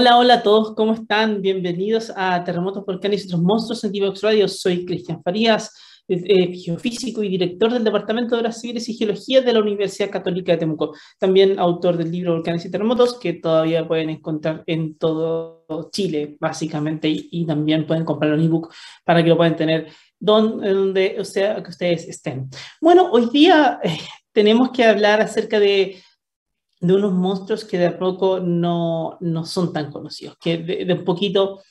Hola, hola a todos, ¿cómo están? Bienvenidos a Terremotos, Volcanes y otros monstruos en Divox Radio. Soy Cristian Farías, eh, geofísico y director del Departamento de Obras Civiles y Geología de la Universidad Católica de Temuco. También autor del libro Volcanes y Terremotos, que todavía pueden encontrar en todo Chile, básicamente, y, también pueden comprar un ebook para que lo puedan tener donde, donde sea que ustedes estén. Bueno, hoy día eh, tenemos que hablar acerca de de unos monstruos que de a poco no, no son tan conocidos, que de, un poquito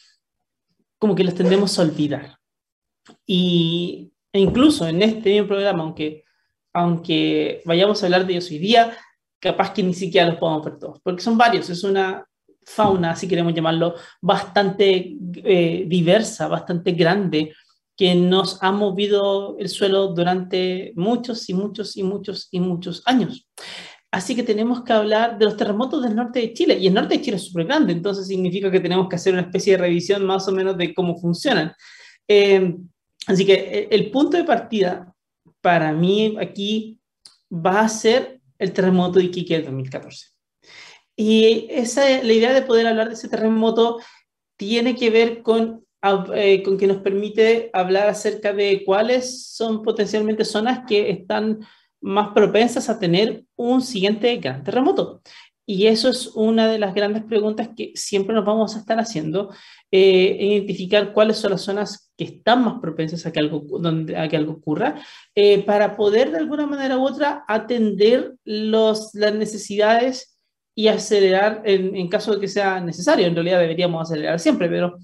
como que los tendemos a olvidar. Y, e incluso en este mismo programa, aunque, aunque vayamos a hablar de ellos hoy día, capaz que ni siquiera los podamos ver todos, porque son varios, es una fauna, si queremos llamarlo, bastante eh, diversa, bastante grande, que nos ha movido el suelo durante muchos y muchos y muchos y muchos años. Así que tenemos que hablar de los terremotos del norte de Chile. Y el norte de Chile es súper grande, entonces significa que tenemos que hacer una especie de revisión más o menos de cómo funcionan. Eh, así que eh, el punto de partida para mí aquí va a ser el terremoto de Iquique del 2014. Y esa, la idea de poder hablar de ese terremoto tiene que ver con, eh, con que nos permite hablar acerca de cuáles son potencialmente zonas que están más propensas a tener un siguiente gran terremoto. Y eso es una de las grandes preguntas que siempre nos vamos a estar haciendo, eh, identificar cuáles son las zonas que están más propensas a que algo, donde, a que algo ocurra, eh, para poder de alguna manera u otra atender los, las necesidades y acelerar en, en caso de que sea necesario. En realidad deberíamos acelerar siempre, pero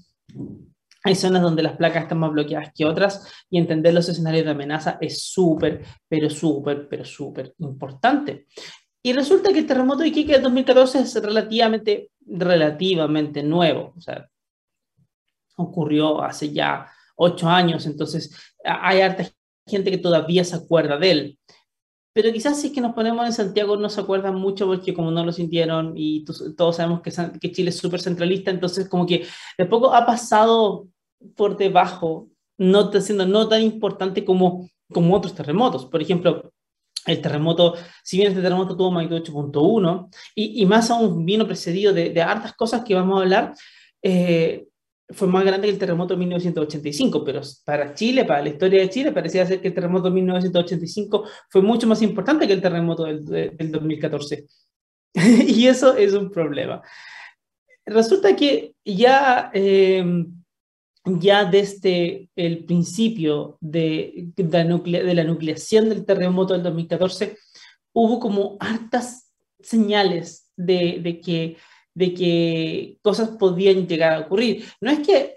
hay zonas donde las placas están más bloqueadas que otras y entender los escenarios de amenaza es súper, pero súper, pero súper importante. Y resulta que el terremoto de Iquique de 2014 es relativamente, relativamente nuevo. O sea, ocurrió hace ya ocho años, entonces hay harta gente que todavía se acuerda de él. Pero quizás si es que nos ponemos en Santiago no se acuerdan mucho porque como no lo sintieron y todos sabemos que, que Chile es súper centralista, entonces como que de poco ha pasado por debajo, no siendo no tan importante como, como otros terremotos. Por ejemplo, el terremoto, si bien este terremoto tuvo magnitud 8.1 y, y, más aún vino precedido de, de, hartas cosas que vamos a hablar, eh, fue más grande que el terremoto de 1985, pero para Chile, para la historia de Chile, parecía ser que el terremoto de 1985 fue mucho más importante que el terremoto del, del 2014. y eso es un problema. Resulta que ya eh, ya desde el principio de, la nucleación del terremoto del 2014, hubo como hartas señales de, que, de que cosas podían llegar a ocurrir. No es que,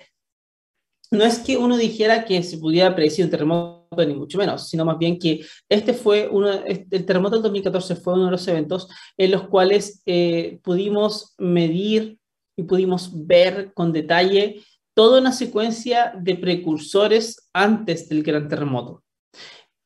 no es que uno dijera que se pudiera predecir un terremoto, ni mucho menos, sino más bien que este fue uno, el terremoto del 2014 fue uno de los eventos en los cuales eh, pudimos medir y pudimos ver con detalle toda una secuencia de precursores antes del gran terremoto.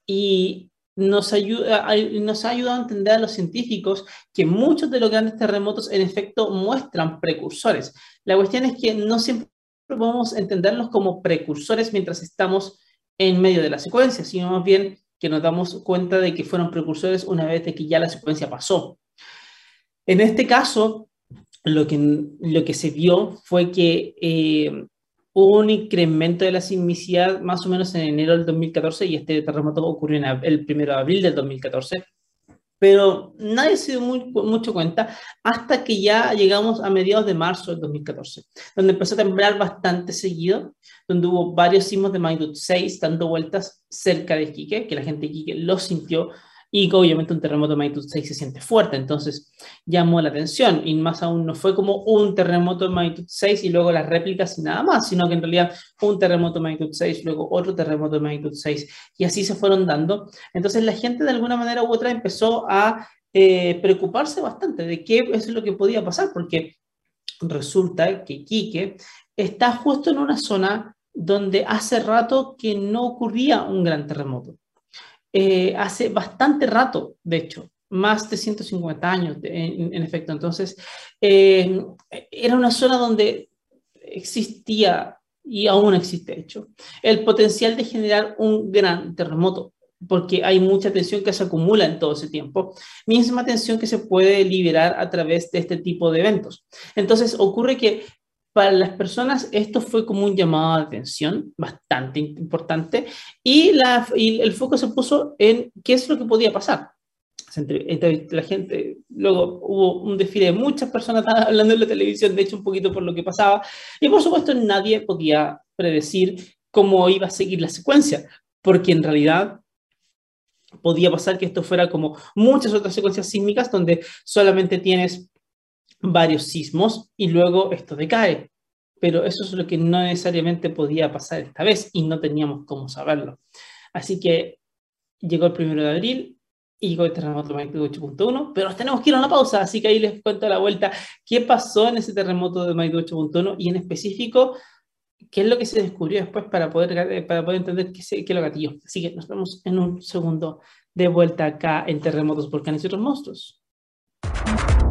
Y nos, ayuda, nos ha ayudado a entender a los científicos que muchos de los grandes terremotos en efecto muestran precursores. La cuestión es que no siempre podemos entenderlos como precursores mientras estamos en medio de la secuencia, sino más bien que nos damos cuenta de que fueron precursores una vez de que ya la secuencia pasó. En este caso, lo que, lo que se vio fue que eh, hubo un incremento de la sismicidad más o menos en enero del 2014 y este terremoto ocurrió en el 1 de abril del 2014. Pero nadie se dio mucho cuenta hasta que ya llegamos a mediados de marzo del 2014, donde empezó a temblar bastante seguido, donde hubo varios sismos de magnitud 6 dando vueltas cerca de Iquique, que la gente de Iquique lo sintió y obviamente un terremoto de magnitud 6 se siente fuerte, entonces llamó la atención y más aún no fue como un terremoto de magnitud 6 y luego las réplicas y nada más, sino que en realidad un terremoto de magnitud 6, luego otro terremoto de magnitud 6 y así se fueron dando. Entonces la gente de alguna manera u otra empezó a eh, preocuparse bastante de qué es lo que podía pasar, porque resulta que Quique está justo en una zona donde hace rato que no ocurría un gran terremoto. Eh, hace bastante rato, de hecho, más de 150 años, en, efecto. Entonces, eh, era una zona donde existía, y aún existe, de hecho, el potencial de generar un gran terremoto. porque hay mucha tensión que se acumula en todo ese tiempo, misma tensión que se puede liberar a través de este tipo de eventos. Entonces ocurre que para las personas esto fue como un llamado de atención bastante importante y, la, y el foco se puso en qué es lo que podía pasar. la gente, luego hubo un desfile de muchas personas hablando en la televisión, de hecho un poquito por lo que pasaba, y por supuesto nadie podía predecir cómo iba a seguir la secuencia, porque en realidad podía pasar que esto fuera como muchas otras secuencias sísmicas donde solamente tienes varios sismos y luego esto decae. Pero eso es lo que no necesariamente podía pasar esta vez y no teníamos cómo saberlo. Así que llegó el primero de abril y llegó el terremoto de magnitud 8.1, pero tenemos que ir a una pausa, así que ahí les cuento la vuelta qué pasó en ese terremoto de magnitud 8.1 y en específico qué es lo que se descubrió después para poder, para poder entender qué, se, qué lo gatilló. Así que nos vemos en un segundo de vuelta acá en Terremotos, Volcanes y otros monstruos.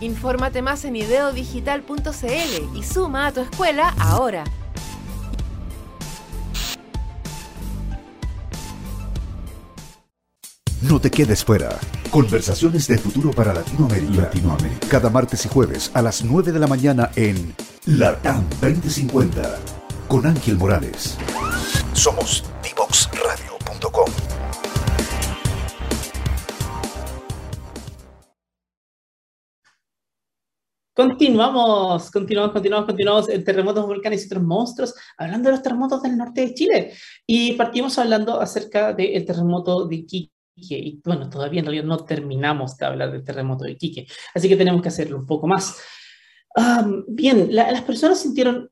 Infórmate más en ideodigital.cl y suma a tu escuela ahora. No te quedes fuera. Conversaciones de futuro para Latinoamérica. Latinoamérica. Cada martes y jueves a las 9 de la mañana en Latam 2050 con Ángel Morales. Somos divoxradio.com. Continuamos, continuamos, continuamos, continuamos en terremotos, volcanes y otros monstruos, hablando de los terremotos del norte de Chile. Y partimos hablando acerca del terremoto de Iquique. Y bueno, todavía en realidad no terminamos de hablar del terremoto de Iquique, así que tenemos que hacerlo un poco más. bien, las personas sintieron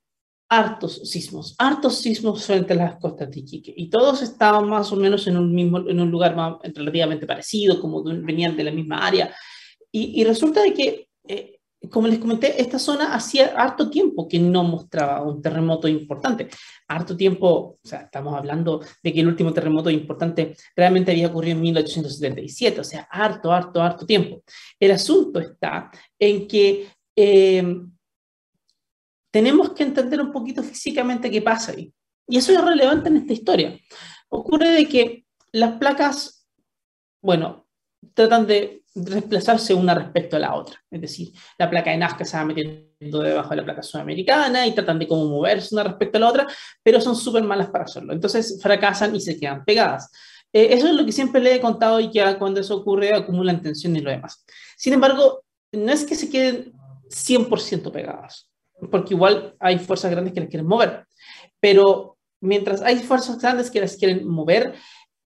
hartos sismos, hartos sismos frente a las costas de Iquique. Y todos estaban más o menos en un, mismo, en un lugar más, relativamente parecido, como venían de la misma área. Y, y resulta de que eh, como les comenté, esta zona hacía harto tiempo que no mostraba un terremoto importante. Harto tiempo, o sea, estamos hablando de que el último terremoto importante realmente había ocurrido en 1877, o sea, harto, harto, harto tiempo. El asunto está en que eh, tenemos que entender un poquito físicamente qué pasa ahí. Y eso es relevante en esta historia. Ocurre de que las placas, bueno, tratan de desplazarse una respecto a la otra. Es decir, la placa de Nazca se va metiendo debajo de la placa sudamericana y tratan de cómo moverse una respecto a la otra, pero son súper malas para hacerlo. Entonces fracasan y se quedan pegadas. Eh, eso es lo que siempre le he contado y que cuando eso ocurre acumulan tensión y lo demás. Sin embargo, no es que se queden 100% pegadas, porque igual hay fuerzas grandes que las quieren mover, pero mientras hay fuerzas grandes que las quieren mover,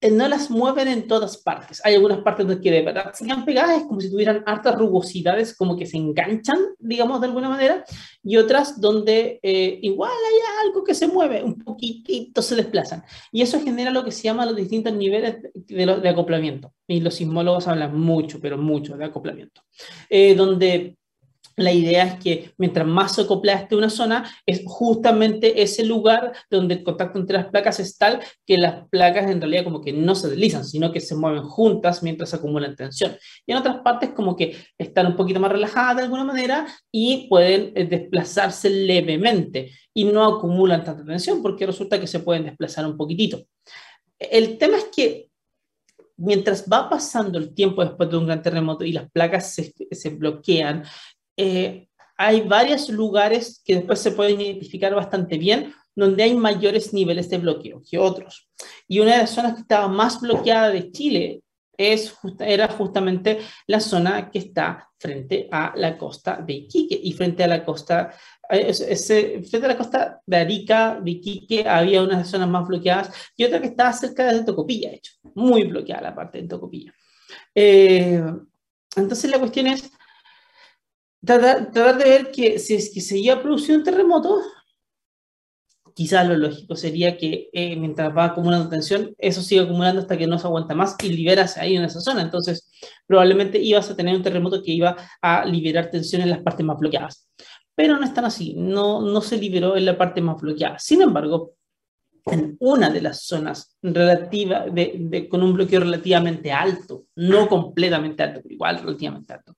no las mueven en todas partes. Hay algunas partes donde de verdad se quedan pegadas, es como si tuvieran hartas rugosidades, como que se enganchan, digamos, de alguna manera, y otras donde eh, igual hay algo que se mueve, un poquitito se desplazan. Y eso genera lo que se llama los distintos niveles de, de acoplamiento. Y los sismólogos hablan mucho, pero mucho de acoplamiento. Eh, donde la idea es que mientras más se acopla esté una zona, es justamente ese lugar donde el contacto entre las placas es tal que las placas en realidad como que no se deslizan, sino que se mueven juntas mientras acumulan tensión. Y en otras partes como que están un poquito más relajadas de alguna manera y pueden eh, desplazarse levemente y no acumulan tanta tensión porque resulta que se pueden desplazar un poquitito. El tema es que mientras va pasando el tiempo después de un gran terremoto y las placas se, se bloquean, eh, hay varios lugares que después se pueden identificar bastante bien, donde hay mayores niveles de bloqueo que otros. Y una de las zonas que estaba más bloqueada de Chile es, era justamente la zona que está frente a la costa de Iquique y frente a la costa, eh, frente a la costa de Arica, de Iquique, había unas zonas más bloqueadas y otra que estaba cerca de Tocopilla, de hecho, muy bloqueada la parte de Tocopilla. Eh, entonces la cuestión es tratar, de ver que si es que seguía produciendo un terremoto, quizás lo lógico sería que eh, mientras va acumulando tensión, eso sigue acumulando hasta que no se aguanta más y liberas ahí en esa zona. Entonces, probablemente ibas a tener un terremoto que iba a liberar tensión en las partes más bloqueadas. Pero no es tan así, no, no se liberó en la parte más bloqueada. Sin embargo, en una de las zonas relativa de, con un bloqueo relativamente alto, no completamente alto, pero igual relativamente alto,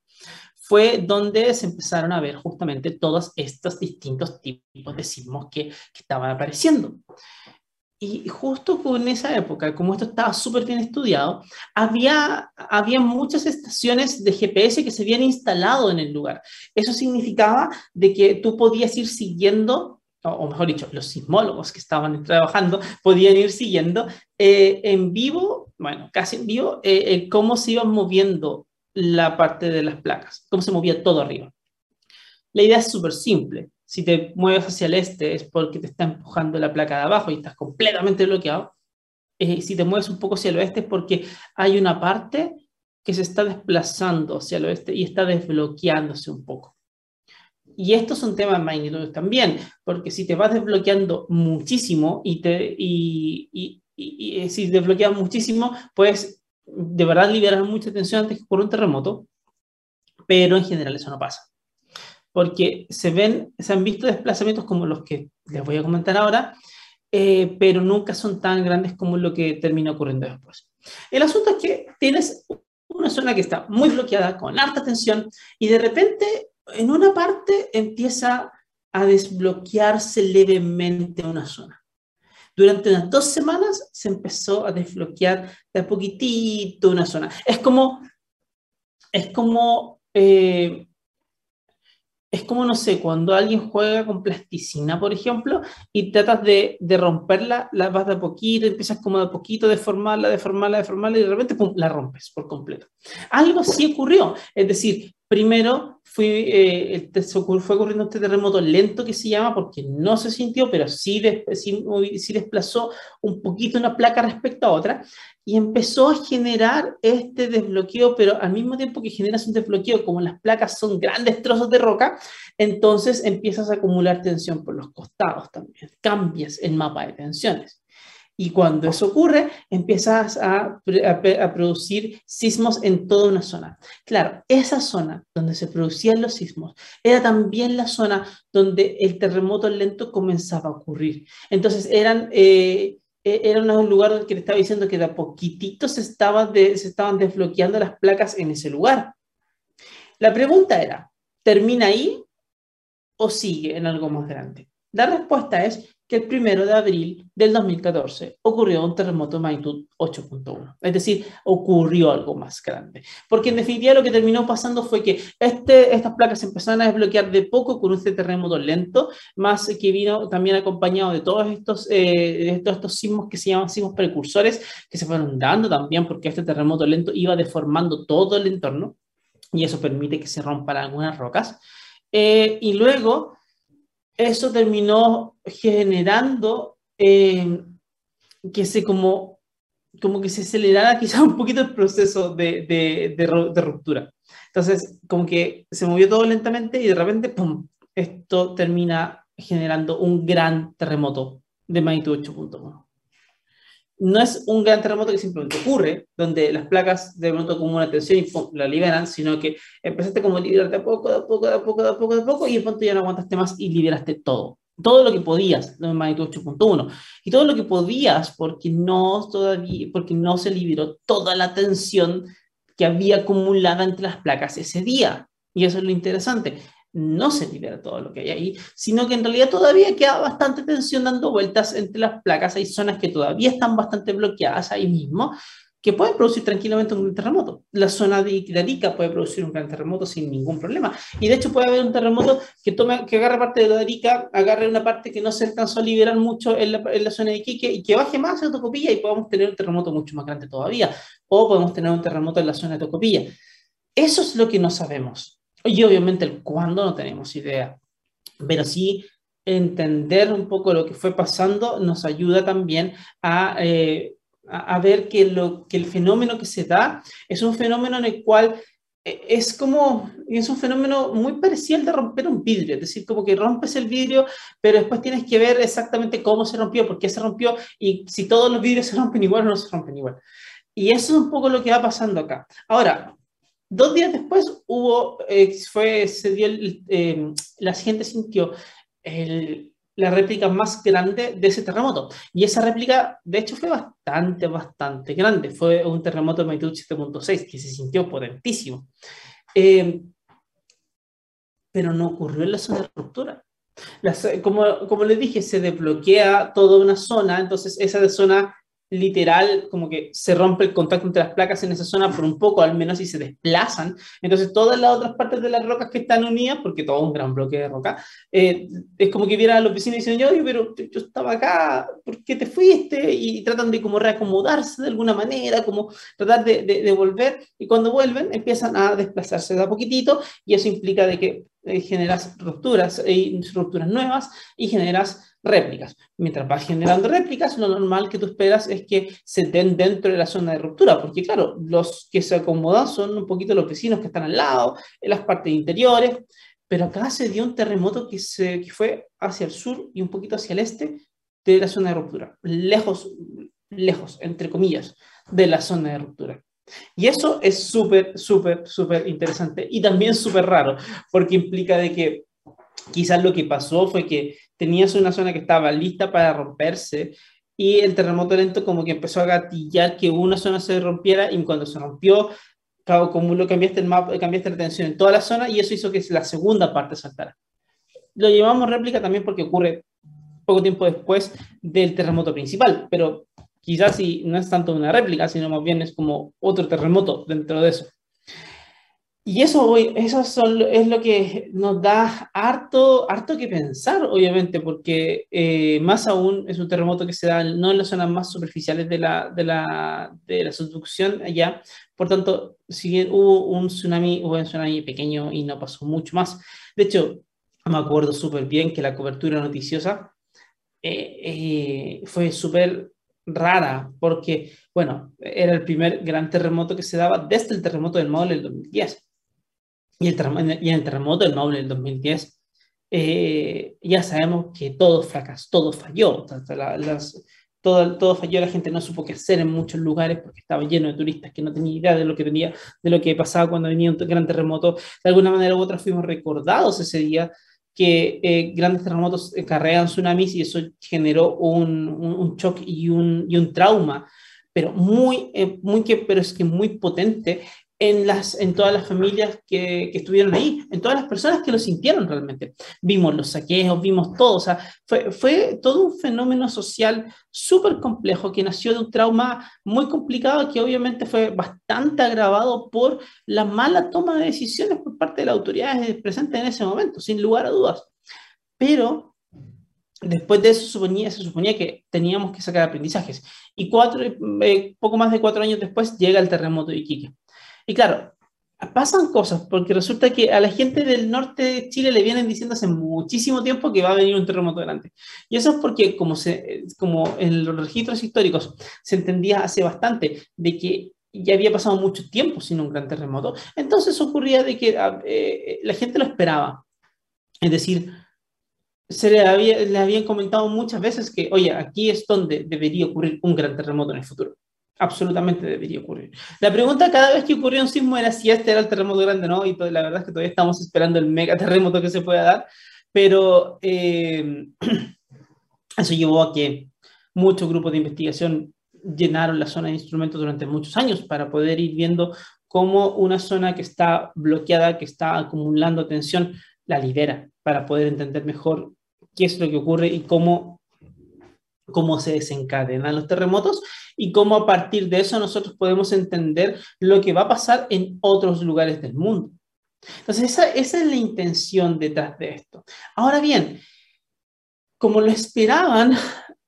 fue donde se empezaron a ver justamente todos estos distintos tipos de sismos que, que estaban apareciendo. Y justo con esa época, como esto estaba súper bien estudiado, había, había muchas estaciones de GPS que se habían instalado en el lugar. Eso significaba de que tú podías ir siguiendo, o mejor dicho, los sismólogos que estaban trabajando podían ir siguiendo eh, en vivo, bueno, casi en vivo, eh, eh, cómo se iban moviendo la parte de las placas, cómo se movía todo arriba. La idea es súper simple. Si te mueves hacia el este es porque te está empujando la placa de abajo y estás completamente bloqueado. Eh, si te mueves un poco hacia el oeste es porque hay una parte que se está desplazando hacia el oeste y está desbloqueándose un poco. Y esto es un tema de magnitud también, porque si te vas desbloqueando muchísimo y, te, y, y, y, y si desbloqueas muchísimo, pues de verdad liberar mucha tensión antes que por un terremoto, pero en general eso no pasa. Porque se ven, se han visto desplazamientos como los que les voy a comentar ahora, eh, pero nunca son tan grandes como lo que termina ocurriendo después. El asunto es que tienes una zona que está muy bloqueada, con alta tensión, y de repente en una parte empieza a desbloquearse levemente una zona. Durante unas dos semanas se empezó a desbloquear de a poquitito una zona. Es como, es como, eh, es como, no sé, cuando alguien juega con plasticina, por ejemplo, y tratas de, de romperla, la vas de a poquito, empiezas como de a poquito, deformarla, deformarla, deformarla, y de repente, pum, la rompes por completo. Algo así ocurrió. Es decir, primero fui, eh, fue ocurriendo este terremoto lento que se llama porque no se sintió, pero sí, sí, desplazó un poquito una placa respecto a otra y empezó a generar este desbloqueo, pero al mismo tiempo que generas un desbloqueo, como las placas son grandes trozos de roca, entonces empiezas a acumular tensión por los costados también, cambias el mapa de tensiones. Y cuando eso ocurre, empiezas a, producir sismos en toda una zona. Claro, esa zona donde se producían los sismos era también la zona donde el terremoto lento comenzaba a ocurrir. Entonces eran... Eh, e, era un lugar que le estaba diciendo que de a poquitito se, se estaban desbloqueando las placas en ese lugar. La pregunta era, ¿termina ahí o sigue en algo más grande? La respuesta es que el primero de abril del 2014 ocurrió un terremoto de magnitud 8.1. Es decir, ocurrió algo más grande. Porque en definitiva lo que terminó pasando fue que este, estas placas empezaron a desbloquear de poco con este terremoto lento, más que vino también acompañado de todos estos, eh, sismos que se llaman sismos precursores, que se fueron dando también porque este terremoto lento iba deformando todo el entorno y eso permite que se rompan algunas rocas. Eh, y luego eso terminó generando eh, que se como, como que se acelerara quizá un poquito el proceso de, de, de, ruptura. Entonces, como que se movió todo lentamente y de repente, ¡pum!, esto termina generando un gran terremoto de magnitud 8.1 no es un gran terremoto que simplemente ocurre, donde las placas de pronto acumulan tensión y la liberan, sino que empezaste como a liberarte a poco, de poco, de poco, de poco, de poco, y de pronto ya no aguantaste más y liberaste todo. Todo lo que podías, de magnitud 8.1. Y todo lo que podías porque no, todavía, porque no se liberó toda la tensión que había acumulada entre las placas ese día. Y eso es lo interesante no se libera todo lo que hay ahí, sino que en realidad todavía queda bastante tensión dando vueltas entre las placas. Hay zonas que todavía están bastante bloqueadas ahí mismo, que pueden producir tranquilamente un terremoto. La zona de Arica puede producir un gran terremoto sin ningún problema. Y de hecho puede haber un terremoto que, tome, que agarre parte de la Arica, agarre una parte que no se alcanzó a liberar mucho en la, en la zona de Iquique y que baje más a Tocopilla y podamos tener un terremoto mucho más grande todavía. O podemos tener un terremoto en la zona de Tocopilla. Eso es lo que no sabemos. Y obviamente el cuándo no tenemos idea. Pero sí entender un poco lo que fue pasando nos ayuda también a, eh, a, ver que, lo, que el fenómeno que se da es un fenómeno en el cual eh, es como, es un fenómeno muy parecido al de romper un vidrio, es decir, como que rompes el vidrio, pero después tienes que ver exactamente cómo se rompió, por qué se rompió, y si todos los vidrios se rompen igual o no se rompen igual. Y eso es un poco lo que va pasando acá. Ahora, dos días después hubo, eh, fue, se dio, la gente sintió la réplica más grande de ese terremoto. Y esa réplica, de hecho, fue bastante, bastante grande. Fue un terremoto de magnitud 7.6 que se sintió potentísimo. Eh, pero no ocurrió en la zona de ruptura. como, como les dije, se desbloquea toda una zona, entonces esa zona literal como que se rompe el contacto entre las placas en esa zona por un poco al menos y se desplazan. Entonces todas las otras partes de las rocas que están unidas, porque todo un gran bloque de roca, eh, es como que viera a los vecinos y dicen, yo, pero yo estaba acá, ¿por qué te fuiste? Y tratan de como reacomodarse de alguna manera, como tratar de, de, volver y cuando vuelven empiezan a desplazarse de a poquitito y eso implica de que eh, generas rupturas, y rupturas nuevas y generas réplicas. Mientras vas generando réplicas, lo normal que tú esperas es que se den dentro de la zona de ruptura, porque claro, los que se acomodan son un poquito los vecinos que están al lado, en las partes interiores, pero acá se dio un terremoto que, se, que fue hacia el sur y un poquito hacia el este de la zona de ruptura, lejos, lejos, entre comillas, de la zona de ruptura. Y eso es súper, súper, súper interesante y también súper raro, porque implica de que quizás lo que pasó fue que tenías una zona que estaba lista para romperse y el terremoto lento como que empezó a gatillar que una zona se rompiera y cuando se rompió, como lo cambiaste el mapa, cambiaste la tensión en toda la zona y eso hizo que la segunda parte saltara. Lo llevamos réplica también porque ocurre poco tiempo después del terremoto principal, pero quizás si no es tanto una réplica, sino más bien es como otro terremoto dentro de eso. Y eso, eso es lo que nos da harto, harto que pensar, obviamente, porque eh, más aún es un terremoto que se da no en las zonas más superficiales de la, de la, de la subducción allá. Por tanto, si bien hubo un tsunami, hubo un tsunami pequeño y no pasó mucho más. De hecho, me acuerdo súper bien que la cobertura noticiosa eh, eh, fue súper rara, porque, bueno, era el primer gran terremoto que se daba desde el terremoto del Maule del 2010 y, el y en el terremoto del Maule del 2010, eh, ya sabemos que todo fracasó, todo falló. las, todo, todo falló, la gente no supo qué hacer en muchos lugares porque estaba lleno de turistas que no tenían idea de lo que tenía, de lo que pasaba cuando venía un gran terremoto. De alguna manera u otra fuimos recordados ese día que eh, grandes terremotos carrean tsunamis y eso generó un, un, un shock y un, y un trauma pero muy, eh, muy que, pero es que muy potente en, las, en todas las familias que, que, estuvieron ahí, en todas las personas que lo sintieron realmente. Vimos los saqueos, vimos todo, o sea, fue, fue todo un fenómeno social súper complejo que nació de un trauma muy complicado que obviamente fue bastante agravado por la mala toma de decisiones por parte de las autoridades presentes en ese momento, sin lugar a dudas. Pero después de eso suponía, se suponía que teníamos que sacar aprendizajes. Y cuatro, eh, poco más de cuatro años después llega el terremoto de Iquique. Y claro, pasan cosas, porque resulta que a la gente del norte de Chile le vienen diciendo hace muchísimo tiempo que va a venir un terremoto grande. Y eso es porque, como, se, como en los registros históricos se entendía hace bastante de que ya había pasado mucho tiempo sin un gran terremoto, entonces ocurría de que ah, eh, la gente lo esperaba. Es decir, se le, había, le habían comentado muchas veces que, oye, aquí es donde debería ocurrir un gran terremoto en el futuro absolutamente debería ocurrir. La pregunta cada vez que ocurrió un sismo era si este era el terremoto grande, ¿no? Y la verdad es que todavía estamos esperando el mega terremoto que se pueda dar, pero eh, eso llevó a que muchos grupos de investigación llenaron la zona de instrumentos durante muchos años para poder ir viendo cómo una zona que está bloqueada, que está acumulando tensión, la libera para poder entender mejor qué es lo que ocurre y cómo cómo se desencadenan los terremotos y cómo a partir de eso nosotros podemos entender lo que va a pasar en otros lugares del mundo. Entonces, esa, es la intención detrás de esto. Ahora bien, como lo esperaban,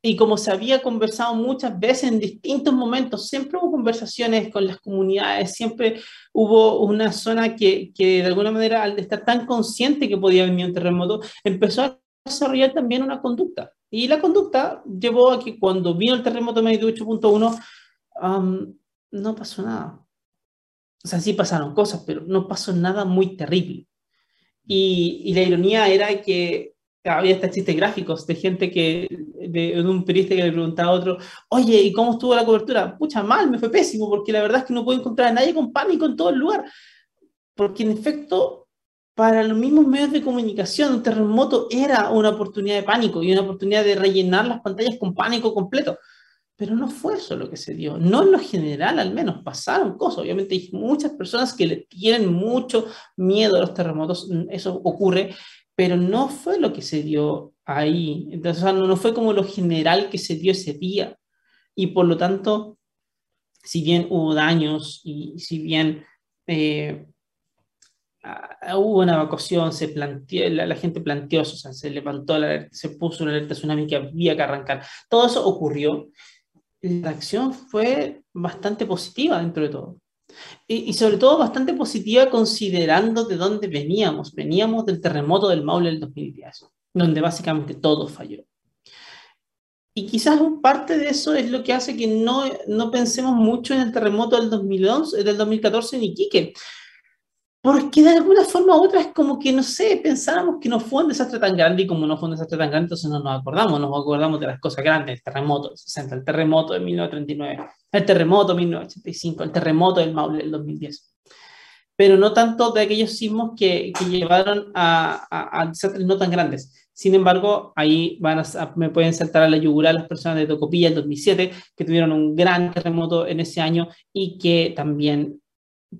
y como se había conversado muchas veces en distintos momentos, siempre hubo conversaciones con las comunidades, siempre hubo una zona que, que de alguna manera, al estar tan consciente que podía venir un terremoto, empezó a desarrollar también una conducta. Y la conducta llevó a que cuando vino el terremoto de 8.1, no pasó nada. O sea, sí pasaron cosas, pero no pasó nada muy terrible. Y, y la ironía era que había estos chistes gráficos de gente que, de, un periodista que le preguntaba a otro, oye, ¿y cómo estuvo la cobertura? Pucha, mal, me fue pésimo, porque la verdad es que no puedo encontrar a nadie con pánico en todo el lugar. Porque en efecto, para los mismos medios de comunicación, un terremoto era una oportunidad de pánico y una oportunidad de rellenar las pantallas con pánico completo. Pero no fue eso lo que se dio. No en lo general, al menos. Pasaron cosas. Obviamente hay muchas personas que le tienen mucho miedo a los terremotos. Eso ocurre pero no fue lo que se dio ahí. Entonces, no, fue como lo general que se dio ese día. Y por lo tanto, si bien hubo daños y si bien eh, hubo una evacuación, se planteó, la, gente planteó, o sea, se levantó, la, se puso una alerta tsunami que había que arrancar. Todo eso ocurrió. La acción fue bastante positiva dentro de todo. Y, sobre todo bastante positiva considerando de dónde veníamos. Veníamos del terremoto del Maule del 2010, donde básicamente todo falló. Y quizás parte de eso es lo que hace que no, no pensemos mucho en el terremoto del, 2011, del 2014 en Iquique, porque de alguna forma u otra es como que, no sé, pensáramos que no fue un desastre tan grande y como no fue un desastre tan grande, entonces no nos acordamos, nos acordamos de las cosas grandes, el terremoto del 60, el terremoto de 1939, el terremoto de 1985, el terremoto del Maule del 2010. Pero no tanto de aquellos sismos que, que llevaron a, a, desastres no tan grandes. Sin embargo, ahí van a, me pueden saltar a la yugular las personas de Tocopilla el 2007, que tuvieron un gran terremoto en ese año y que también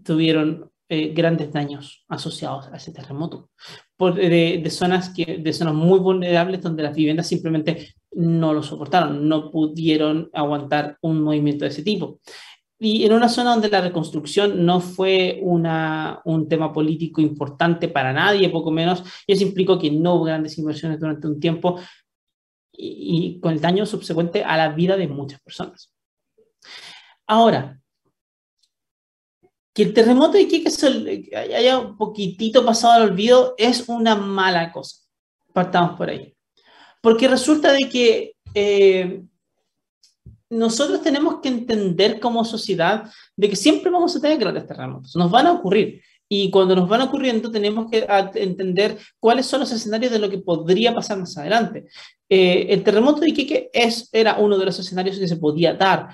tuvieron eh, grandes daños asociados a ese terremoto, por, de, de, zonas que, de zonas muy vulnerables donde las viviendas simplemente no lo soportaron, no pudieron aguantar un movimiento de ese tipo. Y en una zona donde la reconstrucción no fue una, un tema político importante para nadie, poco menos, y eso implicó que no hubo grandes inversiones durante un tiempo y, y con el daño subsecuente a la vida de muchas personas. Ahora, que el terremoto de Iquique haya un poquitito pasado al olvido es una mala cosa. Partamos por ahí. Porque resulta de que eh, nosotros tenemos que entender como sociedad de que siempre vamos a tener grandes terremotos. Nos van a ocurrir. Y cuando nos van ocurriendo, tenemos que entender cuáles son los escenarios de lo que podría pasar más adelante. Eh, el terremoto de Iquique es, era uno de los escenarios que se podía dar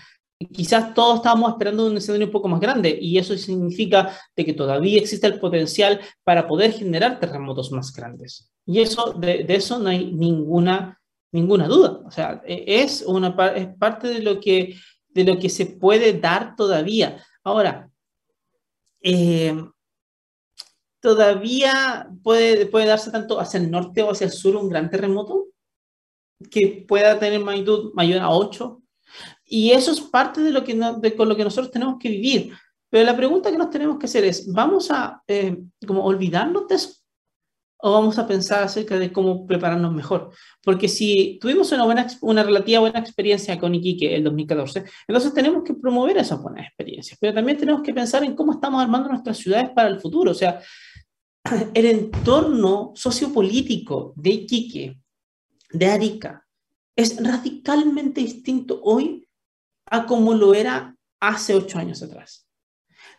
quizás todos estábamos esperando un escenario un poco más grande y eso significa de que todavía existe el potencial para poder generar terremotos más grandes. Y eso, de, eso no hay ninguna, ninguna duda. O sea, e, es, una, es parte de lo, que, de lo que se puede dar todavía. Ahora, eh, todavía puede, puede darse tanto hacia el norte o hacia el sur un gran terremoto que pueda tener magnitud mayor a 8, y eso es parte de lo que, con lo que nosotros tenemos que vivir. Pero la pregunta que nos tenemos que hacer es, ¿vamos a eh, como olvidarnos de eso? ¿O vamos a pensar acerca de cómo prepararnos mejor? Porque si tuvimos una, buena, una relativa buena experiencia con Iquique el 2014, entonces tenemos que promover esas buenas experiencias. Pero también tenemos que pensar en cómo estamos armando nuestras ciudades para el futuro. O sea, el entorno sociopolítico de Iquique, de Arica, es radicalmente distinto hoy a como lo era hace ocho años atrás.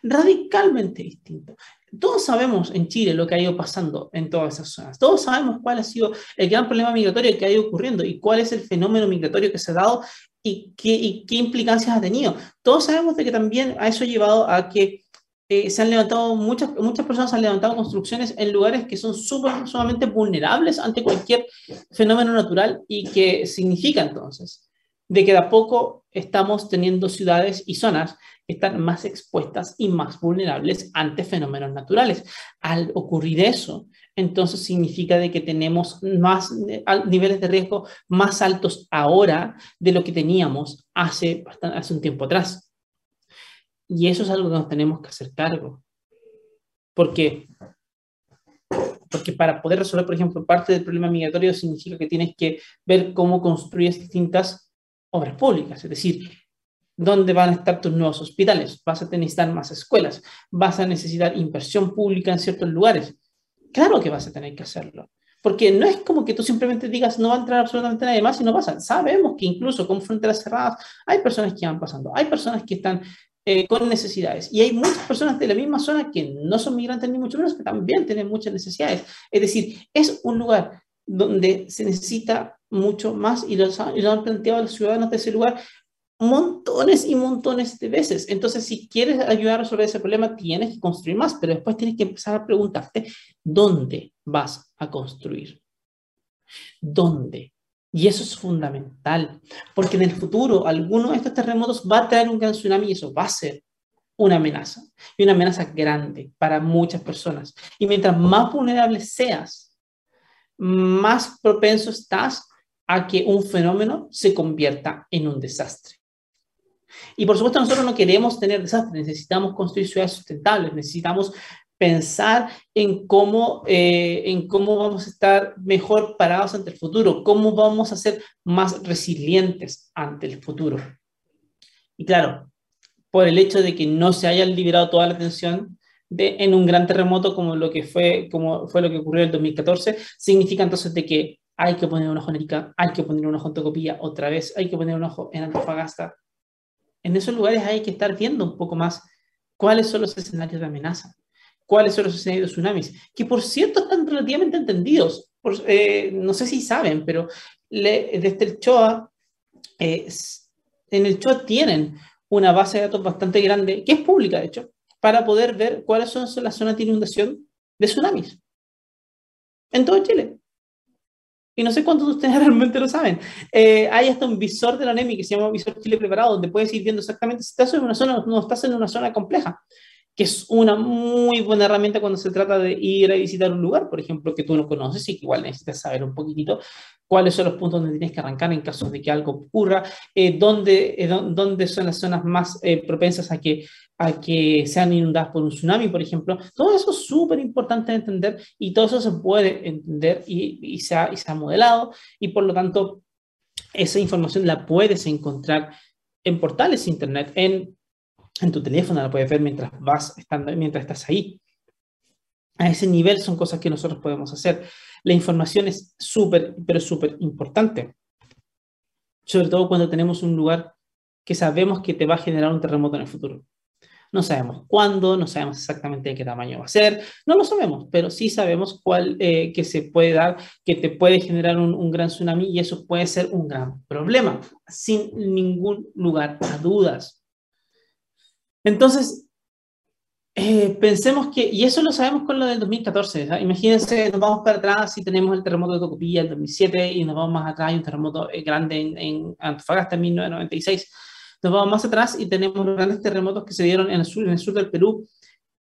Radicalmente distinto. Todos sabemos en Chile lo que ha ido pasando en todas esas zonas. Todos sabemos cuál ha sido el gran problema migratorio que ha ido ocurriendo y cuál es el fenómeno migratorio que se ha dado y qué, qué implicancias ha tenido. Todos sabemos de que también a eso ha llevado a que eh, se han levantado, muchas, muchas personas han levantado construcciones en lugares que son sumamente vulnerables ante cualquier fenómeno natural y que significa entonces de que de a poco estamos teniendo ciudades y zonas que están más expuestas y más vulnerables ante fenómenos naturales. Al ocurrir eso, entonces significa de que tenemos más eh, niveles de riesgo más altos ahora de lo que teníamos hace, hace un tiempo atrás. Y eso es algo que nos tenemos que hacer cargo. Porque porque para poder resolver, por ejemplo, parte del problema migratorio significa que tienes que ver cómo construyes distintas obras públicas, es decir, dónde van a estar tus nuevos hospitales, vas a necesitar más escuelas, vas a necesitar inversión pública en ciertos lugares. Claro que vas a tener que hacerlo, porque no es como que tú simplemente digas no va a entrar absolutamente nadie más y no pasa. Sabemos que incluso con fronteras cerradas hay personas que van pasando, hay personas que están eh, con necesidades. Y hay muchas personas de la misma zona que no son migrantes ni mucho menos, que también tienen muchas necesidades. Es decir, es un lugar donde se necesita mucho más y lo, han planteado los ciudadanos de ese lugar montones y montones de veces. Entonces, si quieres ayudar a resolver ese problema, tienes que construir más, pero después tienes que empezar a preguntarte, ¿dónde vas a construir? ¿Dónde? Y eso es fundamental, porque en el futuro alguno de estos terremotos va a traer un gran tsunami y eso va a ser una amenaza, y una amenaza grande para muchas personas. Y mientras más vulnerable seas, más propenso estás a que un fenómeno se convierta en un desastre. Y por supuesto nosotros no queremos tener desastres, necesitamos construir ciudades sustentables, necesitamos pensar en cómo, eh, en cómo vamos a estar mejor parados ante el futuro, cómo vamos a ser más resilientes ante el futuro. Y claro, por el hecho de que no se haya liberado toda la atención de, en un gran terremoto como lo que fue, como fue lo que ocurrió en el 2014, significa entonces de que hay que poner un ojo en Arica, hay que poner un ojo en Tocopilla otra vez, hay que poner un ojo en Antofagasta. En esos lugares hay que estar viendo un poco más cuáles son los escenarios de amenaza cuáles son los escenarios de tsunamis, que por cierto están relativamente entendidos. Eh, no sé si saben, pero desde el CHOA, eh, en el CHOA tienen una base de datos bastante grande, que es pública de hecho, para poder ver cuáles son las zonas de inundación de tsunamis en todo Chile. Y no sé cuántos de ustedes realmente lo saben. Eh, hay hasta un visor de la NEMI que se llama Visor Chile Preparado, donde puedes ir viendo exactamente si estás en una zona no estás en una zona compleja que es una muy buena herramienta cuando se trata de ir a visitar un lugar, por ejemplo, que tú no conoces y que igual necesitas saber un poquitito cuáles son los puntos donde tienes que arrancar en caso de que algo ocurra, eh, dónde, eh, dónde son las zonas más eh, propensas a que, a que sean inundadas por un tsunami, por ejemplo. Todo eso es súper importante de entender y todo eso se puede entender y, y, se ha, y se ha modelado y por lo tanto esa información la puedes encontrar en portales internet, en en tu teléfono, la puedes ver mientras vas, estando, mientras estás ahí. A ese nivel son cosas que nosotros podemos hacer. La información es súper, pero súper importante. Sobre todo cuando tenemos un lugar que sabemos que te va a generar un terremoto en el futuro. No sabemos cuándo, no sabemos exactamente de qué tamaño va a ser, no lo sabemos, pero sí sabemos cuál eh, que se puede dar, que te puede generar un, un, gran tsunami y eso puede ser un gran problema, sin ningún lugar a dudas. Entonces, eh, pensemos que, y eso lo sabemos con lo del 2014, imagínense, nos vamos para atrás y tenemos el terremoto de Tocopilla en 2007 y nos vamos más atrás, hay un terremoto eh, grande en, Antofagasta en 1996, nos vamos más atrás y tenemos los grandes terremotos que se dieron en el sur, en el sur del Perú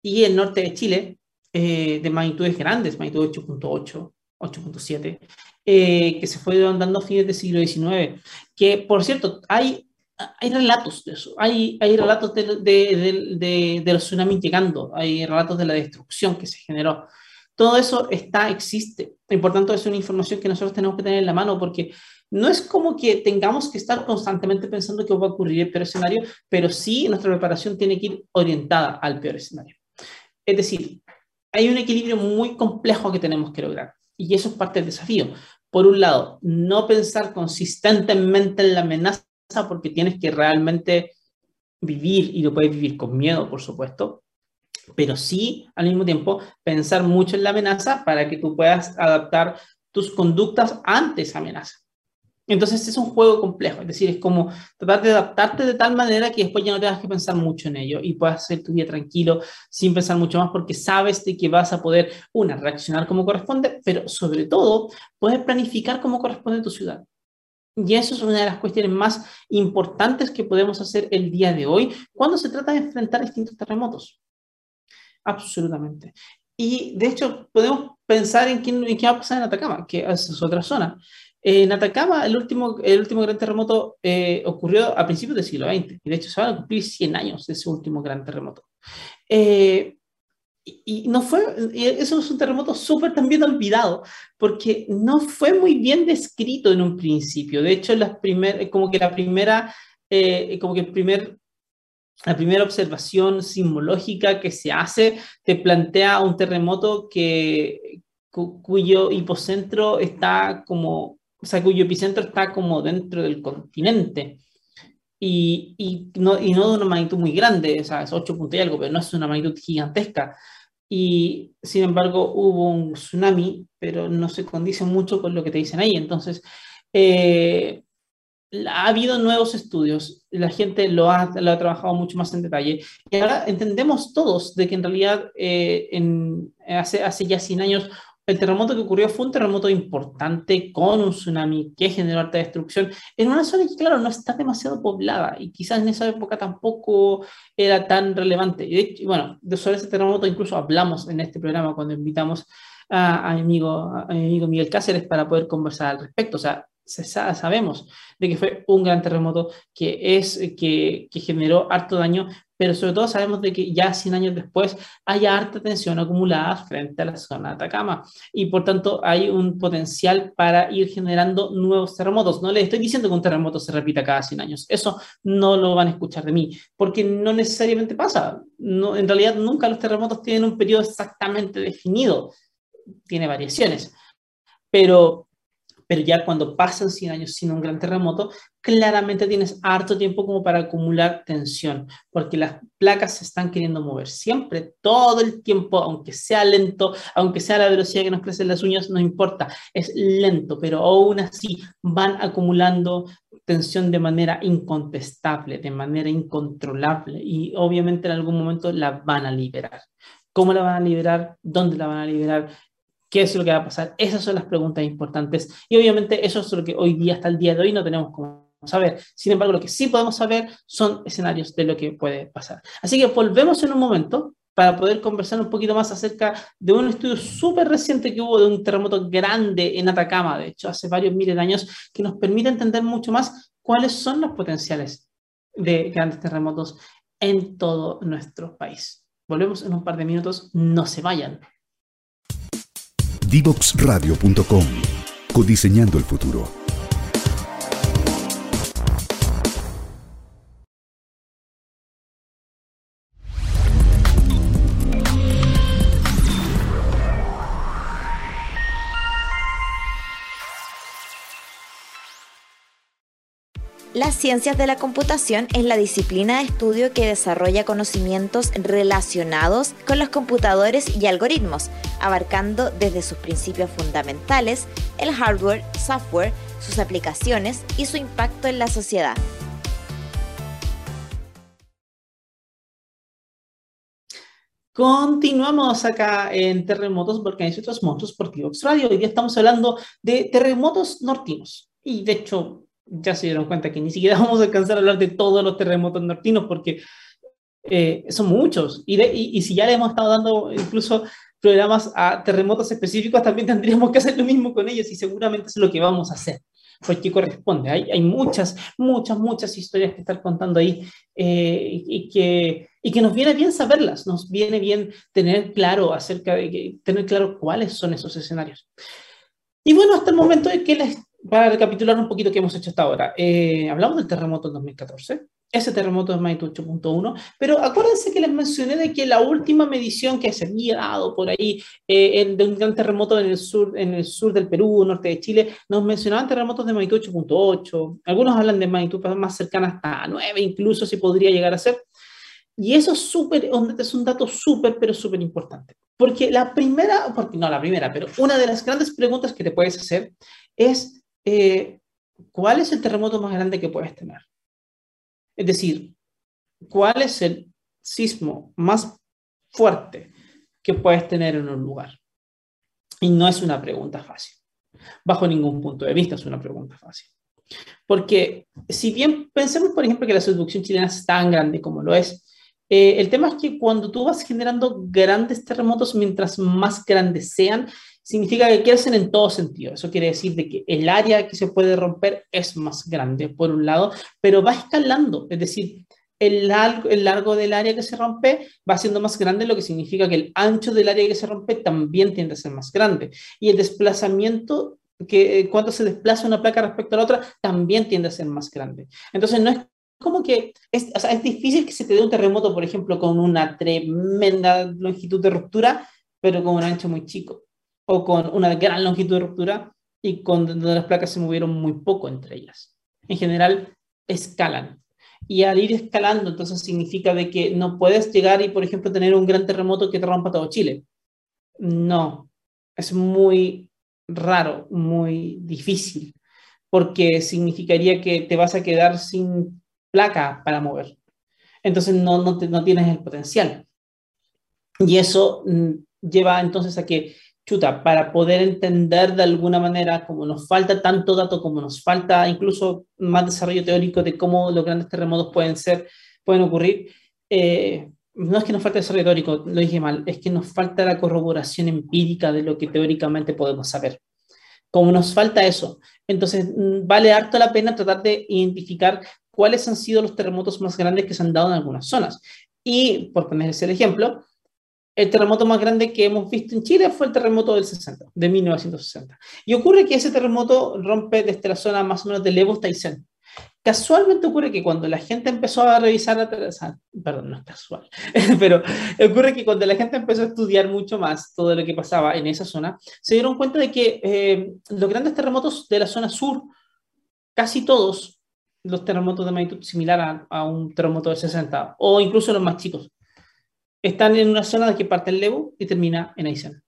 y el norte de Chile, eh, de magnitudes grandes, magnitud 8.8, 8.7, que se fueron dando a fines del siglo XIX, que por cierto, hay hay relatos de eso, hay, hay relatos de, de, de, de, los tsunamis llegando, hay relatos de la destrucción que se generó. Todo eso está, existe, y por tanto es una información que nosotros tenemos que tener en la mano porque no es como que tengamos que estar constantemente pensando que va a ocurrir el peor escenario, pero sí nuestra preparación tiene que ir orientada al peor escenario. Es decir, hay un equilibrio muy complejo que tenemos que lograr y eso es parte del desafío. Por un lado, no pensar consistentemente en la amenaza porque tienes que realmente vivir y lo puedes vivir con miedo, por supuesto, pero sí al mismo tiempo pensar mucho en la amenaza para que tú puedas adaptar tus conductas ante esa amenaza. Entonces es un juego complejo, es decir, es como tratar de adaptarte de tal manera que después ya no tengas que pensar mucho en ello y puedas hacer tu día tranquilo sin pensar mucho más porque sabes de que vas a poder, una, reaccionar como corresponde, pero sobre todo, puedes planificar como corresponde tu ciudad. Y eso es una de las cuestiones más importantes que podemos hacer el día de hoy cuando se trata de enfrentar distintos terremotos. Absolutamente. Y de hecho, podemos pensar en qué, en qué va a pasar en Atacama, que es otra zona. En Atacama, el último, el último gran terremoto eh, ocurrió a principios del siglo XX, y de hecho se van a cumplir 100 años de ese último gran terremoto. Eh, y, no fue, eso es un terremoto súper también olvidado, porque no fue muy bien descrito en un principio. De hecho, las primer, como que la primera, eh, como que el primer la primera observación sismológica que se hace te plantea un terremoto que, cuyo hipocentro está como o sea, cuyo epicentro está como dentro del continente. Y, y, no, y no de una magnitud muy grande, o sea, es 8 puntos y algo, pero no es una magnitud gigantesca. Y sin embargo hubo un tsunami, pero no se condice mucho con lo que te dicen ahí. Entonces, eh, ha habido nuevos estudios, la gente lo ha, lo ha, trabajado mucho más en detalle. Y ahora entendemos todos de que en realidad eh, en, hace, hace ya 100 años el terremoto que ocurrió fue un terremoto importante con un tsunami que generó alta destrucción en una zona que, claro, no está demasiado poblada y quizás en esa época tampoco era tan relevante. Y, bueno, sobre ese terremoto incluso hablamos en este programa cuando invitamos a, a, mi, amigo, a mi amigo Miguel Cáceres para poder conversar al respecto. O sea, sabemos de que fue un gran terremoto que, es, que, que generó harto daño, pero sobre todo sabemos de que ya 100 años después hay harta tensión acumulada frente a la zona de Atacama y por tanto hay un potencial para ir generando nuevos terremotos. No les estoy diciendo que un terremoto se repita cada 100 años, eso no lo van a escuchar de mí, porque no necesariamente pasa. No, en realidad nunca los terremotos tienen un periodo exactamente definido, tiene variaciones, pero pero ya cuando pasan 100 años sin un gran terremoto, claramente tienes harto tiempo como para acumular tensión, porque las placas se están queriendo mover siempre, todo el tiempo, aunque sea lento, aunque sea la velocidad que nos crecen las uñas, no importa, es lento, pero aún así van acumulando tensión de manera incontestable, de manera incontrolable, y obviamente en algún momento la van a liberar. ¿Cómo la van a liberar? ¿Dónde la van a liberar? ¿Qué es lo que va a pasar? Esas son las preguntas importantes. Y obviamente eso es lo que hoy día, hasta el día de hoy, no tenemos como saber. Sin embargo, lo que sí podemos saber son escenarios de lo que puede pasar. Así que volvemos en un momento para poder conversar un poquito más acerca de un estudio súper reciente que hubo de un terremoto grande en Atacama, de hecho, hace varios miles de años, que nos permite entender mucho más cuáles son los potenciales de grandes terremotos en todo nuestro país. Volvemos en un par de minutos, no se vayan. Divoxradio.com. Codiseñando el futuro. Las ciencias de la computación es la disciplina de estudio que desarrolla conocimientos relacionados con los computadores y algoritmos, abarcando desde sus principios fundamentales, el hardware, software, sus aplicaciones y su impacto en la sociedad. Continuamos acá en Terremotos porque hay otros monstruos por Radio. Hoy día estamos hablando de terremotos nortinos. Y de hecho, ya se dieron cuenta que ni siquiera vamos a alcanzar a hablar de todos los terremotos nortinos porque eh, son muchos. Y, y, si ya le hemos estado dando incluso programas a terremotos específicos, también tendríamos que hacer lo mismo con ellos y seguramente es lo que vamos a hacer. Porque corresponde. Hay, hay muchas, muchas, muchas historias que estar contando ahí eh, y, que, y que nos viene bien saberlas, nos viene bien tener claro acerca de tener claro cuáles son esos escenarios. Y bueno, hasta el momento de que les para recapitular un poquito qué hemos hecho hasta ahora, eh, hablamos del terremoto en 2014, ese terremoto es magnitud 8.1, pero acuérdense que les mencioné de que la última medición que se había dado por ahí eh, de un gran terremoto en el, sur, en el sur del Perú, norte de Chile, nos mencionaban terremotos de magnitud 8.8, algunos hablan de magnitud más cercana hasta 9 incluso si podría llegar a ser. Y eso es súper, es un dato súper, pero súper importante. Porque la primera, porque no la primera, pero una de las grandes preguntas que te puedes hacer es eh, ¿cuál es el terremoto más grande que puedes tener? Es decir, ¿cuál es el sismo más fuerte que puedes tener en un lugar? Y no es una pregunta fácil. Bajo ningún punto de vista es una pregunta fácil. Porque si bien pensemos, por ejemplo, que la subducción chilena es tan grande como lo es, eh, el tema es que cuando tú vas generando grandes terremotos, mientras más grandes sean, significa que crecen en todo sentido. Eso quiere decir de que el área que se puede romper es más grande, por un lado, pero va escalando. Es decir, el largo, el largo del área que se rompe va siendo más grande, lo que significa que el ancho del área que se rompe también tiende a ser más grande. Y el desplazamiento, que eh, cuando se desplaza una placa respecto a la otra, también tiende a ser más grande. Entonces, no es como que es, es difícil que se te dé un terremoto, por ejemplo, con una tremenda longitud de ruptura, pero con un ancho muy chico, o con una gran longitud de ruptura y con donde las placas se movieron muy poco entre ellas. En general, escalan y al ir escalando, entonces significa de que no puedes llegar y, por ejemplo, tener un gran terremoto que te rompa todo Chile. No, es muy raro, muy difícil, porque significaría que te vas a quedar sin placa para mover. Entonces no, no, no tienes el potencial. Y eso mm, lleva entonces a que chuta, para poder entender de alguna manera, como nos falta tanto dato, como nos falta incluso más desarrollo teórico de cómo los grandes terremotos pueden ser, pueden ocurrir, eh, no es que nos falte desarrollo teórico, lo dije mal, es que nos falta la corroboración empírica de lo que teóricamente podemos saber. Como nos falta eso, entonces mm, vale harto la pena tratar de identificar cuáles han sido los terremotos más grandes que se han dado en algunas zonas. Y, por ponerles el ejemplo, el terremoto más grande que hemos visto en Chile fue el terremoto del 60, de 1960. Y ocurre que ese terremoto rompe desde la zona más o menos de Levo hasta Aysén. Casualmente ocurre que cuando la gente empezó a revisar, la, perdón, no es casual, pero ocurre que cuando la gente empezó a estudiar mucho más todo lo que pasaba en esa zona, se dieron cuenta de que eh, los grandes terremotos de la zona sur, casi todos los terremotos de magnitud similar a, a un terremoto del 60, o incluso los más chicos, están en una zona de que parte el Levo y termina en Aysén.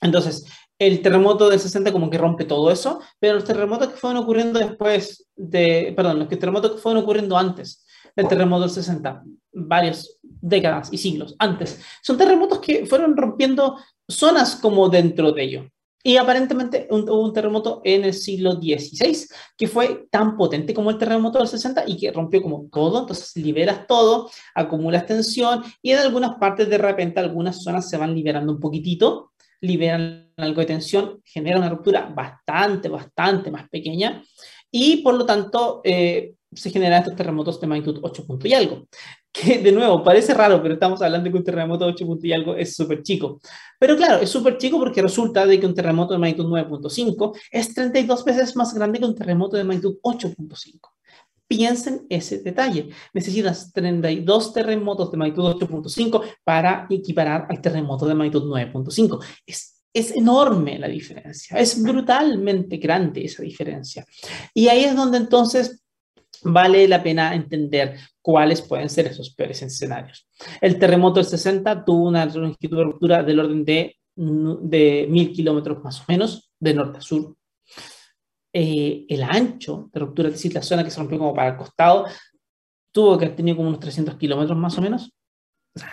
Entonces, el terremoto del 60 como que rompe todo eso, pero los terremotos que fueron ocurriendo después de, perdón, los terremotos que fueron ocurriendo antes del terremoto del 60, varias décadas y siglos antes, son terremotos que fueron rompiendo zonas como dentro de ello. Y aparentemente hubo un terremoto en el siglo XVI que fue tan potente como el terremoto del 60 y que rompió como todo, entonces liberas todo, acumulas tensión y en algunas partes de repente algunas zonas se van liberando un poquitito, liberan algo de tensión, genera una ruptura bastante, bastante más pequeña. Y por lo tanto eh, se generan estos terremotos de magnitud 8 puntos y algo que de nuevo parece raro, pero estamos hablando de que un terremoto de 8 puntos y algo es súper chico. Pero claro, es súper chico porque resulta de que un terremoto de magnitud 9.5 es 32 veces más grande que un terremoto de magnitud 8.5. Piensen ese detalle. Necesitas 32 terremotos de magnitud 8.5 para equiparar al terremoto de magnitud 9.5. Es, es enorme la diferencia, es brutalmente grande esa diferencia. Y ahí es donde entonces vale la pena entender cuáles pueden ser esos peores escenarios. El terremoto del 60 tuvo una longitud ruptura del orden de, de mil kilómetros más o menos, de norte a sur. Eh, el ancho de ruptura, es decir, la zona que se rompió como para el costado, tuvo que haber tenido como unos 300 kilómetros más o menos.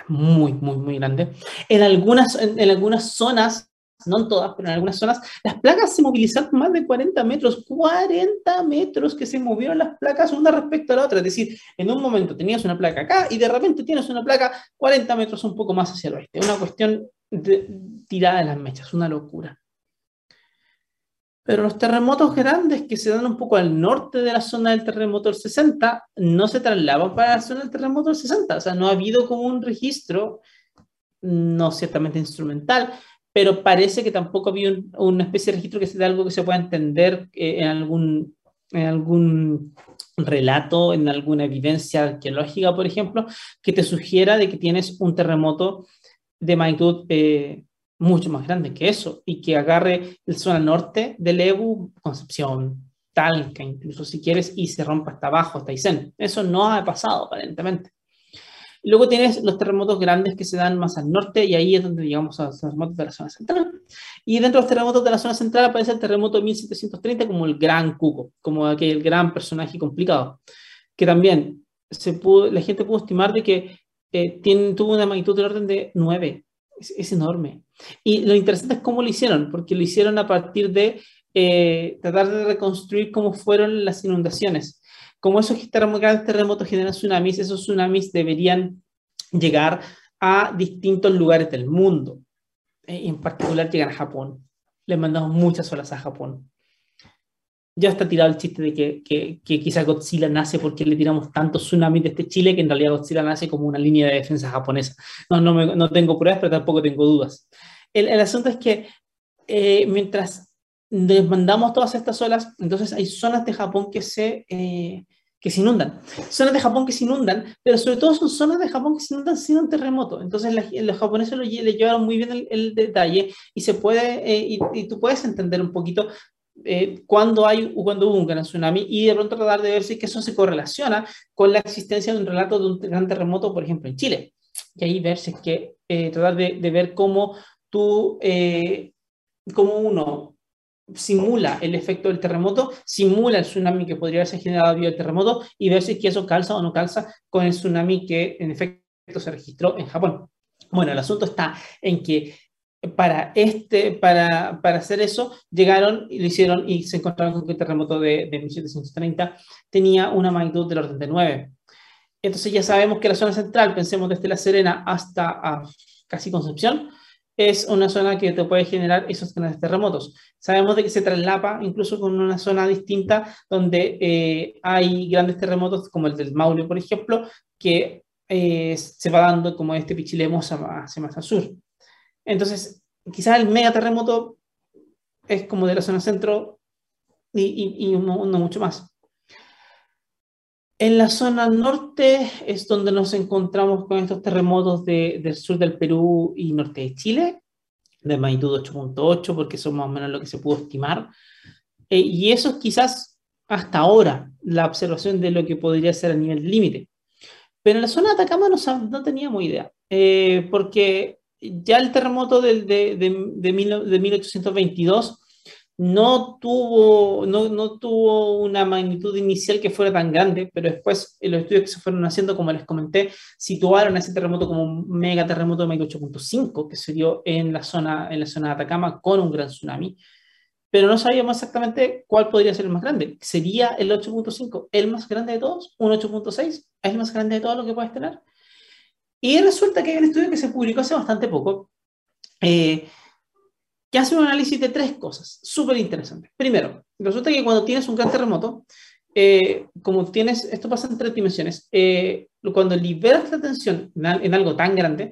muy, muy, muy grande. En algunas, en algunas zonas no en todas, pero en algunas zonas, las placas se movilizaron más de 40 metros, 40 metros que se movieron las placas una respecto a la otra. Es decir, en un momento tenías una placa acá y de repente tienes una placa 40 metros un poco más hacia el oeste. Una cuestión de, tirada de las mechas, una locura. Pero los terremotos grandes que se dan un poco al norte de la zona del terremoto del 60 no se trasladan para la zona del terremoto del 60. O sea, no ha habido como un registro, no ciertamente instrumental, pero parece que tampoco había una especie de registro que sea algo que se pueda entender eh, en, algún, en algún relato, en alguna evidencia arqueológica, por ejemplo, que te sugiera de que tienes un terremoto de magnitud eh, mucho más grande que eso y que agarre la zona norte del Ebu, Concepción, Talca, incluso si quieres, y se rompa hasta abajo, hasta Aysén. Eso no ha pasado aparentemente. Luego tienes los terremotos grandes que se dan más al norte y ahí es donde llegamos a los terremotos de la zona central. Y dentro de los terremotos de la zona central aparece el terremoto de 1730 como el gran cuco, como aquel gran personaje complicado, que también se pudo, la gente pudo estimar de que eh, tiene, tuvo una magnitud del orden de 9. Es, enorme. Y lo interesante es cómo lo hicieron, porque lo hicieron a partir de eh, tratar de reconstruir cómo fueron las inundaciones como esos grandes terremotos generan tsunamis, esos tsunamis deberían llegar a distintos lugares del mundo. Eh, en particular llegan a Japón. le mandamos muchas olas a Japón. Ya está tirado el chiste de que, que, que quizá Godzilla nace porque le tiramos tantos tsunamis este Chile que en realidad Godzilla nace como una línea de defensa japonesa. No, no, no tengo pruebas, pero tampoco tengo dudas. El, el asunto es que eh, mientras mandamos todas estas olas, entonces hay zonas de Japón que se, eh, que se inundan. Zonas de Japón que se inundan, pero sobre todo son zonas de Japón que se inundan sin un terremoto. Entonces los japoneses lo, le llevaron muy bien el, el detalle y se puede, eh, y, y, tú puedes entender un poquito eh, cuando, hay, cuando hubo un gran tsunami y de pronto tratar de ver si que eso se correlaciona con la existencia de un relato de un gran terremoto, por ejemplo, en Chile. Y ahí ver si es que eh, tratar de, de, ver cómo tú, eh, cómo uno simula el efecto del terremoto, simula el tsunami que podría haberse generado debido al terremoto y ver si es que eso calza o no calza con el tsunami que en efecto se registró en Japón. Bueno, el asunto está en que para, este, para, para hacer eso, llegaron y lo hicieron y se encontraron con que el terremoto de, de 1730 tenía una magnitud del orden de 9. Entonces ya sabemos que la zona central, pensemos desde La Serena hasta a casi Concepción, es una zona que te puede generar esos grandes terremotos. Sabemos de que se traslapa incluso con una zona distinta donde eh, hay grandes terremotos como el del Maule, por ejemplo, que eh, se va dando como este Pichilemos hacia más al sur. Entonces, quizás el megaterremoto es como de la zona centro y, y, y no, no, mucho más. En la zona norte es donde nos encontramos con estos terremotos de, del sur del Perú y norte de Chile, de magnitud 8.8, porque son más o menos lo que se pudo estimar. Eh, y eso es quizás hasta ahora la observación de lo que podría ser a nivel límite. Pero en la zona de Atacama no, no teníamos idea, eh, porque ya el terremoto de, de, de, de, mil, de 1822 no tuvo, no, no, tuvo una magnitud inicial que fuera tan grande, pero después los estudios que se fueron haciendo, como les comenté, situaron ese terremoto como un mega terremoto de magnitud 8.5 que se dio en la, zona, en la zona de Atacama con un gran tsunami, pero no sabíamos exactamente cuál podría ser el más grande. ¿Sería el 8.5 el más grande de todos? ¿Un 8.6? ¿Es el más grande de todo lo que puedes tener? Y resulta que hay un estudio que se publicó hace bastante poco, eh, que hace un análisis de tres cosas súper interesantes. Primero, resulta que cuando tienes un gran terremoto, eh, como tienes, esto pasa en tres dimensiones, eh, cuando liberas la tensión en, en, algo tan grande,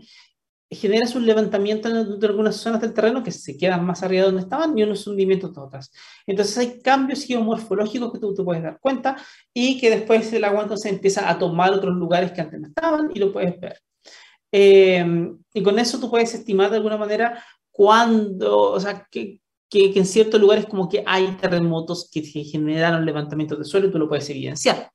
generas un levantamiento de algunas zonas del terreno que se quedan más arriba de donde estaban y unos hundimientos de otras. Entonces hay cambios geomorfológicos que tú te puedes dar cuenta y que después el agua entonces empieza a tomar otros lugares que antes no estaban y lo puedes ver. Eh, y con eso tú puedes estimar de alguna manera cuándo, o sea, que, que, que, en ciertos lugares como que hay terremotos que generaron levantamientos de suelo y tú lo puedes evidenciar.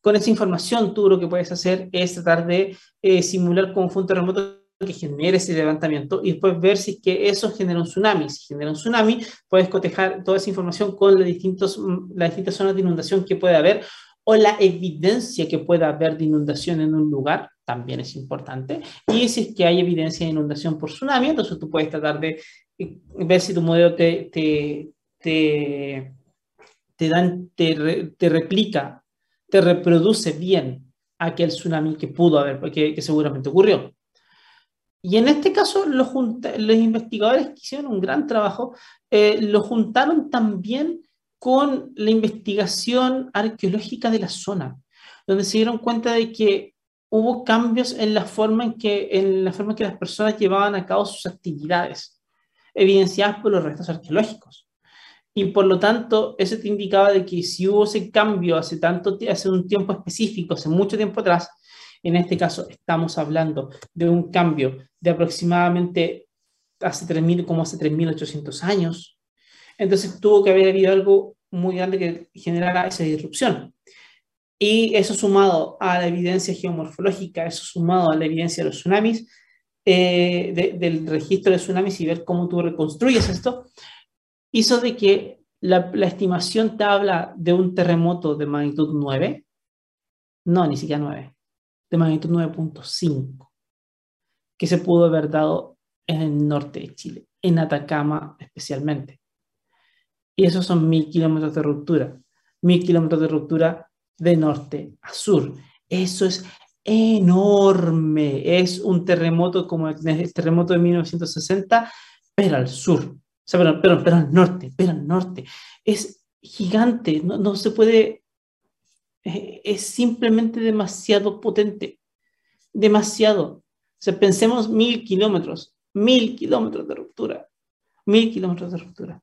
Con esa información tú lo que puedes hacer es tratar de eh, simular cómo fue un terremoto que genere ese levantamiento y después ver si es que eso genera un tsunami. Si genera un tsunami, puedes cotejar toda esa información con las, distintos, las distintas zonas de inundación que puede haber o la evidencia que pueda haber de inundación en un lugar también es importante. Y si es que hay evidencia de inundación por tsunami, entonces tú puedes tratar de eh, ver si tu modelo te, te, te, te, dan, te, te replica, te reproduce bien aquel tsunami que pudo haber, que, que seguramente ocurrió. Y en este caso, los, los investigadores que hicieron un gran trabajo, eh, lo juntaron también con la investigación arqueológica de la zona, donde se dieron cuenta de que hubo cambios en la forma en que, en la forma en que las personas llevaban a cabo sus actividades, evidenciadas por los restos arqueológicos. Y por lo tanto, eso te indicaba de que si hubo ese cambio hace, tanto, hace un tiempo específico, hace mucho tiempo atrás, en este caso estamos hablando de un cambio de aproximadamente hace 3.000, como hace 3.800 años, entonces tuvo que haber habido algo muy grande que generara esa disrupción. Y eso sumado a la evidencia geomorfológica, eso sumado a la evidencia de los tsunamis, eh, de, del registro de tsunamis y ver cómo tú reconstruyes esto, hizo de que la, la, estimación te habla de un terremoto de magnitud 9, no, ni siquiera 9, de magnitud 9.5, que se pudo haber dado en el norte de Chile, en Atacama especialmente. Y esos son mil kilómetros de ruptura, mil kilómetros de ruptura de norte a sur. Eso es enorme. Es un terremoto como el terremoto de 1960, pero al sur. O sea, pero, pero, pero al norte, pero al norte. Es gigante, no, no se puede, eh, es simplemente demasiado potente, demasiado. O sea, pensemos mil kilómetros, mil kilómetros de ruptura, mil kilómetros de ruptura.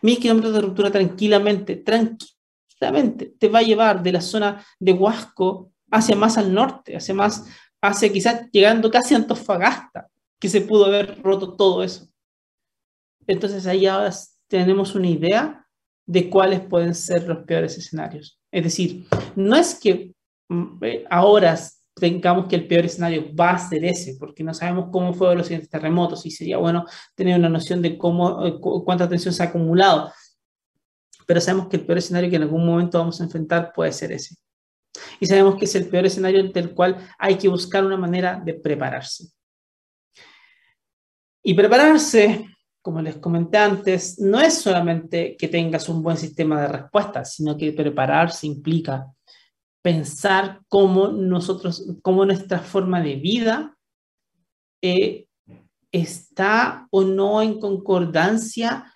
Mil kilómetros de ruptura tranquilamente, tranquilamente, te va a llevar de la zona de Huasco hacia más al norte, hacia más, hacia quizás llegando casi a Antofagasta, que se pudo haber roto todo eso. Entonces ahí ahora tenemos una idea de cuáles pueden ser los peores escenarios. Es decir, no es que mm, eh, ahora tengamos que el peor escenario va a ser ese, porque no sabemos cómo fueron los siguientes terremotos y sería bueno tener una noción de cómo, eh, cuánta tensión se ha acumulado. Pero sabemos que el peor escenario que en algún momento vamos a enfrentar puede ser ese. Y sabemos que es el peor escenario del cual hay que buscar una manera de prepararse. Y prepararse, como les comenté antes, no es solamente que tengas un buen sistema de respuesta, sino que prepararse implica pensar cómo nosotros, cómo nuestra forma de vida eh, está o no en concordancia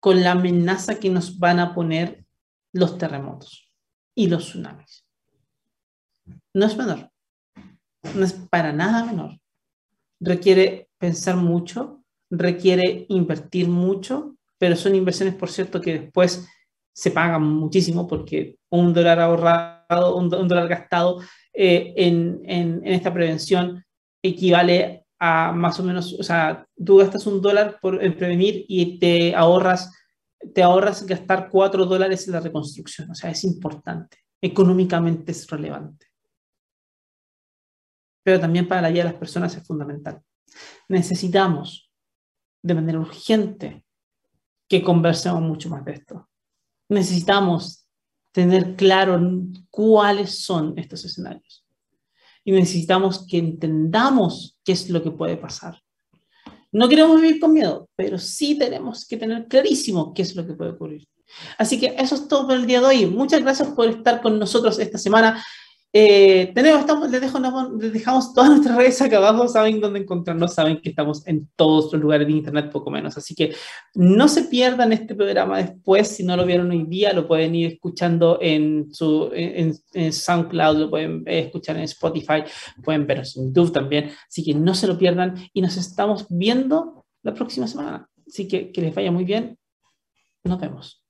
con la amenaza que nos van a poner los terremotos y los tsunamis. No es menor, no es para nada menor. Requiere pensar mucho, requiere invertir mucho, pero son inversiones, por cierto, que después se pagan muchísimo porque un dólar ahorrado, un, dólar gastado eh, en, en, esta prevención equivale a más o menos, o sea, tú gastas un dólar por, en prevenir y te ahorras, te ahorras gastar cuatro dólares en la reconstrucción. O sea, es importante, económicamente es relevante. Pero también para la vida de las personas es fundamental. Necesitamos de manera urgente que conversemos mucho más de esto necesitamos tener claro cuáles son estos escenarios. Y necesitamos que entendamos qué es lo que puede pasar. No queremos vivir con miedo, pero sí tenemos que tener clarísimo qué es lo que puede ocurrir. Así que eso es todo por el día de hoy. Muchas gracias por estar con nosotros esta semana. Eh, tenemos, estamos, les, dejo, les, dejamos todas nuestras redes acá abajo, saben dónde encontrarnos, saben que estamos en todos los lugares de internet, poco menos. Así que no se pierdan este programa después, si no lo vieron hoy día, lo pueden ir escuchando en, su, en, SoundCloud, lo pueden escuchar en Spotify, pueden ver en YouTube también. Así que no se lo pierdan y nos estamos viendo la próxima semana. Así que que les vaya muy bien. Nos vemos.